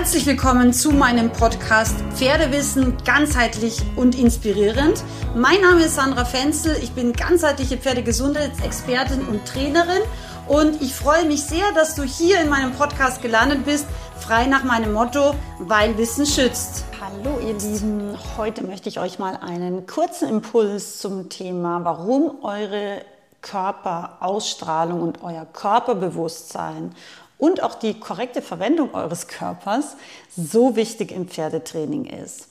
Herzlich willkommen zu meinem Podcast Pferdewissen ganzheitlich und inspirierend. Mein Name ist Sandra Fenzel, ich bin ganzheitliche Pferdegesundheitsexpertin und Trainerin und ich freue mich sehr, dass du hier in meinem Podcast gelandet bist, frei nach meinem Motto, weil Wissen schützt. Hallo ihr Lieben, heute möchte ich euch mal einen kurzen Impuls zum Thema, warum eure Körperausstrahlung und euer Körperbewusstsein und auch die korrekte Verwendung eures Körpers so wichtig im Pferdetraining ist.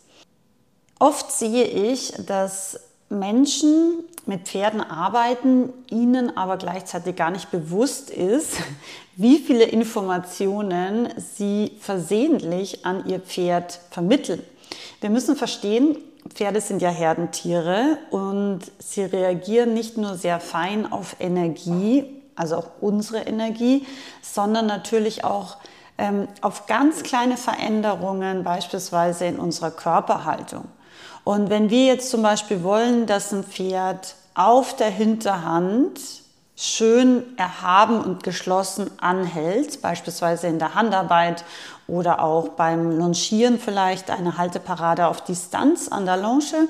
Oft sehe ich, dass Menschen mit Pferden arbeiten, ihnen aber gleichzeitig gar nicht bewusst ist, wie viele Informationen sie versehentlich an ihr Pferd vermitteln. Wir müssen verstehen, Pferde sind ja Herdentiere und sie reagieren nicht nur sehr fein auf Energie, also auch unsere Energie, sondern natürlich auch ähm, auf ganz kleine Veränderungen, beispielsweise in unserer Körperhaltung. Und wenn wir jetzt zum Beispiel wollen, dass ein Pferd auf der Hinterhand schön erhaben und geschlossen anhält, beispielsweise in der Handarbeit oder auch beim Longieren vielleicht eine Halteparade auf Distanz an der Longe,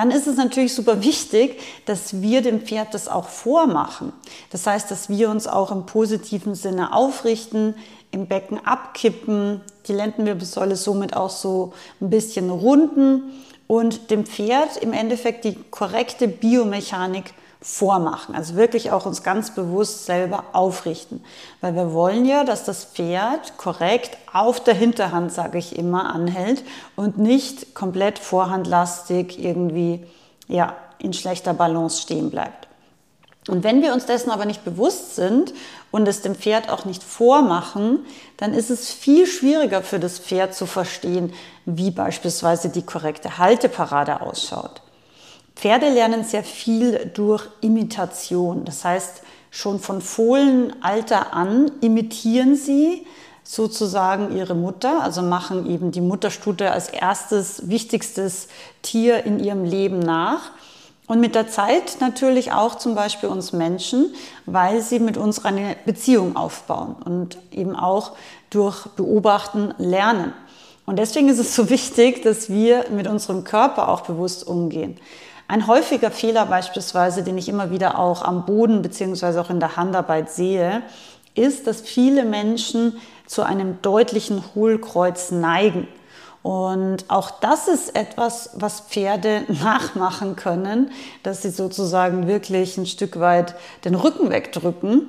dann ist es natürlich super wichtig, dass wir dem Pferd das auch vormachen. Das heißt, dass wir uns auch im positiven Sinne aufrichten, im Becken abkippen, die Lendenwirbelsäule somit auch so ein bisschen runden und dem Pferd im Endeffekt die korrekte Biomechanik vormachen. Also wirklich auch uns ganz bewusst selber aufrichten. Weil wir wollen ja, dass das Pferd korrekt auf der Hinterhand, sage ich immer, anhält und nicht komplett vorhandlastig irgendwie ja, in schlechter Balance stehen bleibt. Und wenn wir uns dessen aber nicht bewusst sind und es dem Pferd auch nicht vormachen, dann ist es viel schwieriger für das Pferd zu verstehen, wie beispielsweise die korrekte Halteparade ausschaut. Pferde lernen sehr viel durch Imitation. Das heißt, schon von Fohlenalter an imitieren sie sozusagen ihre Mutter, also machen eben die Mutterstute als erstes wichtigstes Tier in ihrem Leben nach. Und mit der Zeit natürlich auch zum Beispiel uns Menschen, weil sie mit uns eine Beziehung aufbauen und eben auch durch Beobachten lernen. Und deswegen ist es so wichtig, dass wir mit unserem Körper auch bewusst umgehen. Ein häufiger Fehler beispielsweise, den ich immer wieder auch am Boden beziehungsweise auch in der Handarbeit sehe, ist, dass viele Menschen zu einem deutlichen Hohlkreuz neigen. Und auch das ist etwas, was Pferde nachmachen können, dass sie sozusagen wirklich ein Stück weit den Rücken wegdrücken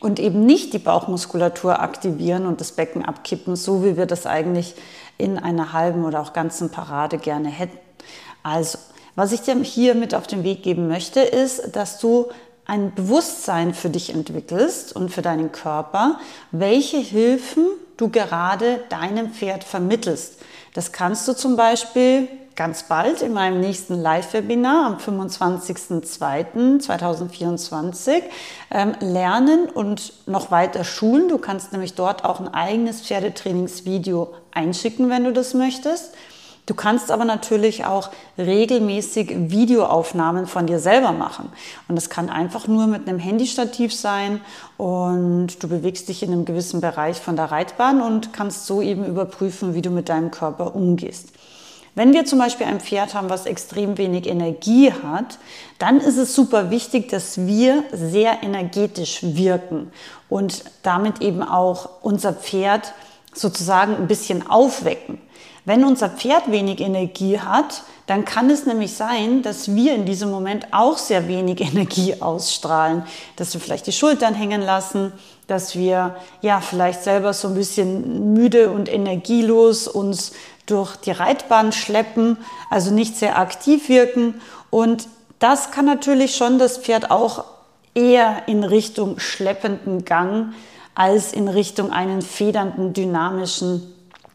und eben nicht die Bauchmuskulatur aktivieren und das Becken abkippen, so wie wir das eigentlich in einer halben oder auch ganzen Parade gerne hätten. Also was ich dir hier mit auf den Weg geben möchte, ist, dass du ein Bewusstsein für dich entwickelst und für deinen Körper, welche Hilfen du gerade deinem Pferd vermittelst. Das kannst du zum Beispiel ganz bald in meinem nächsten Live-Webinar am 25.02.2024 ähm, lernen und noch weiter schulen. Du kannst nämlich dort auch ein eigenes Pferdetrainingsvideo einschicken, wenn du das möchtest. Du kannst aber natürlich auch regelmäßig Videoaufnahmen von dir selber machen. Und das kann einfach nur mit einem Handystativ sein und du bewegst dich in einem gewissen Bereich von der Reitbahn und kannst so eben überprüfen, wie du mit deinem Körper umgehst. Wenn wir zum Beispiel ein Pferd haben, was extrem wenig Energie hat, dann ist es super wichtig, dass wir sehr energetisch wirken und damit eben auch unser Pferd sozusagen ein bisschen aufwecken. Wenn unser Pferd wenig Energie hat, dann kann es nämlich sein, dass wir in diesem Moment auch sehr wenig Energie ausstrahlen, dass wir vielleicht die Schultern hängen lassen, dass wir ja vielleicht selber so ein bisschen müde und energielos uns durch die Reitbahn schleppen, also nicht sehr aktiv wirken. Und das kann natürlich schon das Pferd auch eher in Richtung schleppenden Gang als in Richtung einen federnden, dynamischen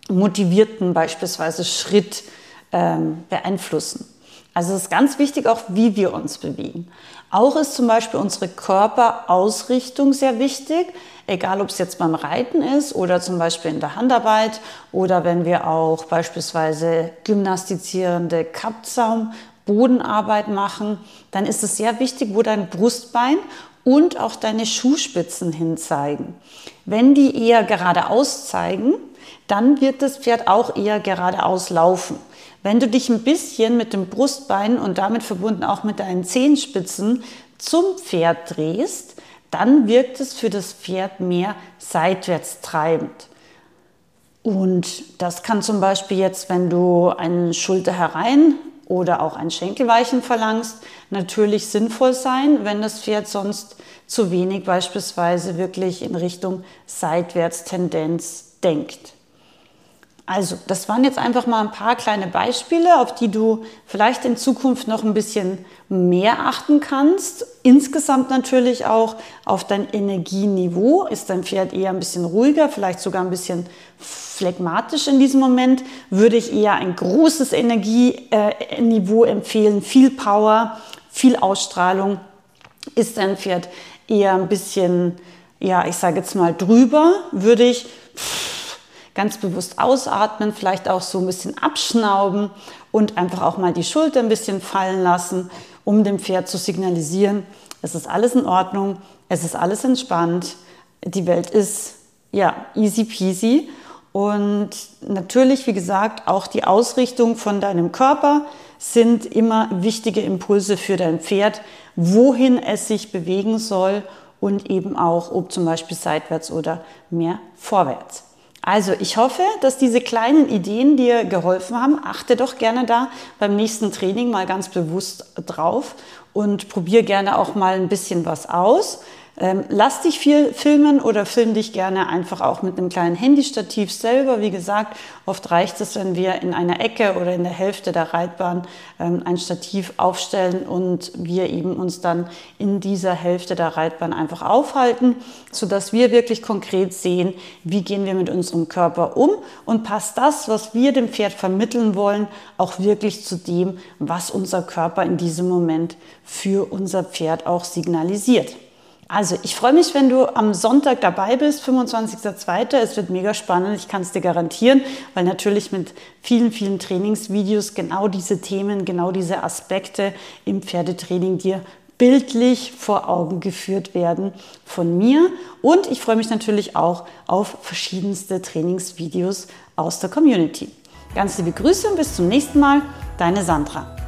motivierten beispielsweise Schritt ähm, beeinflussen. Also es ist ganz wichtig auch, wie wir uns bewegen. Auch ist zum Beispiel unsere Körperausrichtung sehr wichtig, egal ob es jetzt beim Reiten ist oder zum Beispiel in der Handarbeit oder wenn wir auch beispielsweise gymnastizierende Kappzaum, Bodenarbeit machen, dann ist es sehr wichtig, wo dein Brustbein und auch deine Schuhspitzen hin zeigen. Wenn die eher geradeaus zeigen, dann wird das Pferd auch eher geradeaus laufen. Wenn du dich ein bisschen mit dem Brustbein und damit verbunden auch mit deinen Zehenspitzen zum Pferd drehst, dann wirkt es für das Pferd mehr seitwärts treibend. Und das kann zum Beispiel jetzt, wenn du einen Schulter herein oder auch ein Schenkelweichen verlangst, natürlich sinnvoll sein, wenn das Pferd sonst zu wenig beispielsweise wirklich in Richtung Seitwärtstendenz denkt. Also, das waren jetzt einfach mal ein paar kleine Beispiele, auf die du vielleicht in Zukunft noch ein bisschen mehr achten kannst. Insgesamt natürlich auch auf dein Energieniveau. Ist dein Pferd eher ein bisschen ruhiger, vielleicht sogar ein bisschen phlegmatisch in diesem Moment, würde ich eher ein großes Energieniveau empfehlen, viel Power, viel Ausstrahlung. Ist dein Pferd eher ein bisschen, ja, ich sage jetzt mal drüber, würde ich ganz bewusst ausatmen, vielleicht auch so ein bisschen abschnauben und einfach auch mal die Schulter ein bisschen fallen lassen, um dem Pferd zu signalisieren, es ist alles in Ordnung, es ist alles entspannt, die Welt ist ja easy peasy und natürlich, wie gesagt, auch die Ausrichtung von deinem Körper sind immer wichtige Impulse für dein Pferd, wohin es sich bewegen soll und eben auch, ob zum Beispiel seitwärts oder mehr vorwärts. Also ich hoffe, dass diese kleinen Ideen dir geholfen haben. Achte doch gerne da beim nächsten Training mal ganz bewusst drauf und probier gerne auch mal ein bisschen was aus. Ähm, lass dich viel filmen oder film dich gerne einfach auch mit einem kleinen Handystativ selber. Wie gesagt, oft reicht es, wenn wir in einer Ecke oder in der Hälfte der Reitbahn ähm, ein Stativ aufstellen und wir eben uns dann in dieser Hälfte der Reitbahn einfach aufhalten, sodass wir wirklich konkret sehen, wie gehen wir mit unserem Körper um und passt das, was wir dem Pferd vermitteln wollen, auch wirklich zu dem, was unser Körper in diesem Moment für unser Pferd auch signalisiert. Also, ich freue mich, wenn du am Sonntag dabei bist, 25.02. Es wird mega spannend, ich kann es dir garantieren, weil natürlich mit vielen, vielen Trainingsvideos genau diese Themen, genau diese Aspekte im Pferdetraining dir bildlich vor Augen geführt werden von mir. Und ich freue mich natürlich auch auf verschiedenste Trainingsvideos aus der Community. Ganz liebe Grüße und bis zum nächsten Mal, deine Sandra.